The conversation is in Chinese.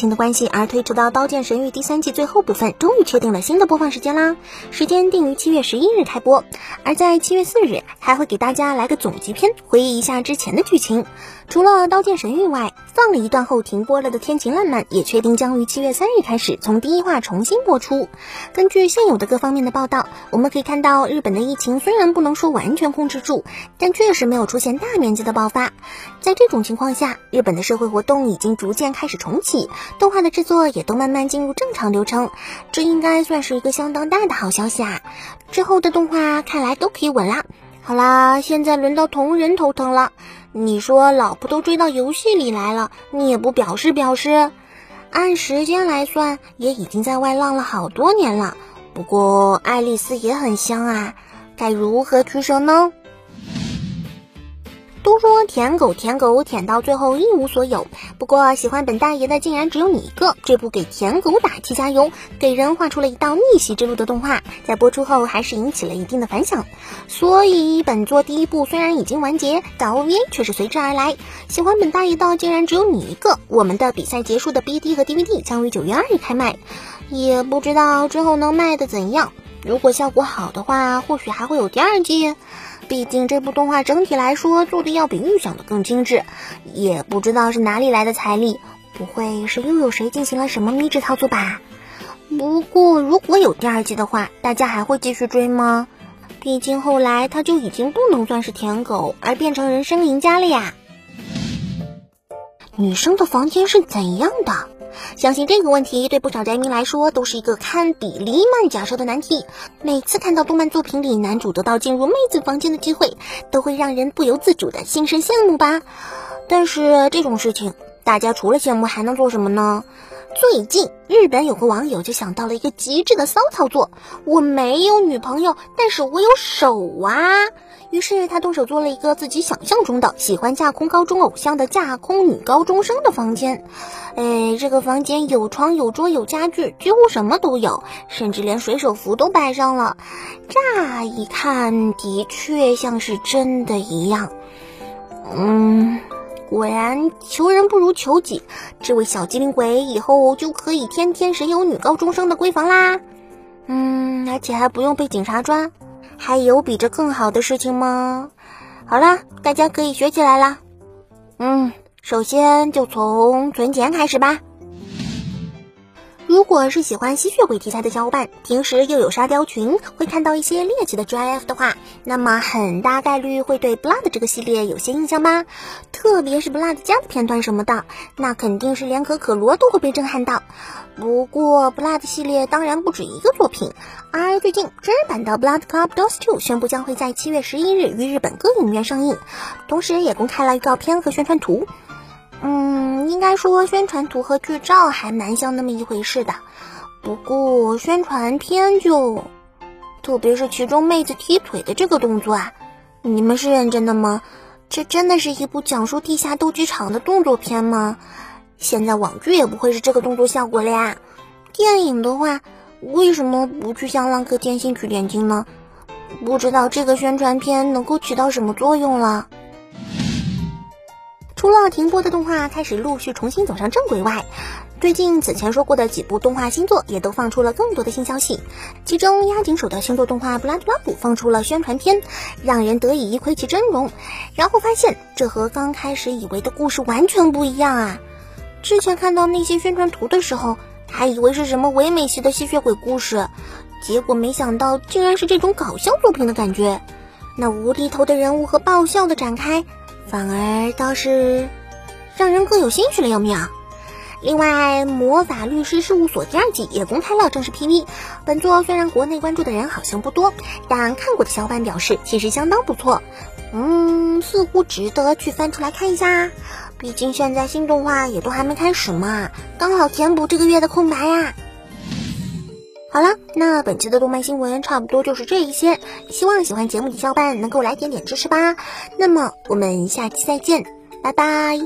情的关系而推迟到《刀剑神域》第三季最后部分，终于确定了新的播放时间啦！时间定于七月十一日开播，而在七月四日还会给大家来个总集篇，回忆一下之前的剧情。除了《刀剑神域》外，放了一段后停播了的《天晴烂漫》也确定将于七月三日开始从第一话重新播出。根据现有的各方面的报道，我们可以看到日本的疫情虽然不能说完全控制住，但确实没有出现大面积的爆发。在这种情况下，日本的社会活动已经逐渐开始重启，动画的制作也都慢慢进入正常流程，这应该算是一个相当大的好消息啊！之后的动画看来都可以稳啦。好啦，现在轮到同人头疼了。你说老婆都追到游戏里来了，你也不表示表示？按时间来算，也已经在外浪了好多年了。不过爱丽丝也很香啊，该如何取舍呢？都说舔狗舔狗舔到最后一无所有，不过喜欢本大爷的竟然只有你一个。这部给舔狗打气加油，给人画出了一道逆袭之路的动画，在播出后还是引起了一定的反响。所以本作第一部虽然已经完结，但 OVA 却是随之而来。喜欢本大爷的竟然只有你一个。我们的比赛结束的 BD 和 DVD 将于九月二日开卖，也不知道之后能卖的怎样。如果效果好的话，或许还会有第二季。毕竟这部动画整体来说做的要比预想的更精致，也不知道是哪里来的财力，不会是又有谁进行了什么迷之操作吧？不过如果有第二季的话，大家还会继续追吗？毕竟后来他就已经不能算是舔狗，而变成人生赢家了呀。女生的房间是怎样的？相信这个问题对不少宅迷来说都是一个堪比黎曼假设的难题。每次看到动漫作品里男主得到进入妹子房间的机会，都会让人不由自主的心生羡慕吧。但是这种事情，大家除了羡慕还能做什么呢？最近日本有个网友就想到了一个极致的骚操作：我没有女朋友，但是我有手啊。于是他动手做了一个自己想象中的喜欢架空高中偶像的架空女高中生的房间。哎，这个房间有床有桌有家具，几乎什么都有，甚至连水手服都摆上了。乍一看，的确像是真的一样。嗯，果然求人不如求己，这位小机灵鬼以后就可以天天神游女高中生的闺房啦。嗯，而且还不用被警察抓。还有比这更好的事情吗？好啦，大家可以学起来啦。嗯，首先就从存钱开始吧。如果是喜欢吸血鬼题材的小伙伴，平时又有沙雕群，会看到一些猎奇的 GIF 的话，那么很大概率会对 Blood 这个系列有些印象吧。特别是 Blood 家的片段什么的，那肯定是连可可罗都会被震撼到。不过 Blood 系列当然不止一个作品，而最近真人版的 Blood Club DOS 2宣布将会在七月十一日于日本各影院上映，同时也公开了预告片和宣传图。嗯，应该说宣传图和剧照还蛮像那么一回事的，不过宣传片就，特别是其中妹子踢腿的这个动作啊，你们是认真的吗？这真的是一部讲述地下斗鸡场的动作片吗？现在网剧也不会是这个动作效果了呀，电影的话为什么不去向浪客剑心取点经呢？不知道这个宣传片能够起到什么作用了。除了停播的动画开始陆续重新走上正轨外，最近此前说过的几部动画新作也都放出了更多的新消息。其中押井守的星座动画《布拉德拉普》放出了宣传片，让人得以一窥其真容。然后发现这和刚开始以为的故事完全不一样啊！之前看到那些宣传图的时候，还以为是什么唯美系的吸血鬼故事，结果没想到竟然是这种搞笑作品的感觉。那无厘头的人物和爆笑的展开。反而倒是让人更有兴趣了，要命！另外，《魔法律师事务所》第二季也公开了正式 PV。本作虽然国内关注的人好像不多，但看过的小伙伴表示其实相当不错。嗯，似乎值得去翻出来看一下。毕竟现在新动画也都还没开始嘛，刚好填补这个月的空白呀。好了，那本期的动漫新闻差不多就是这一些，希望喜欢节目的小伙伴能够来点点支持吧。那么我们下期再见，拜拜。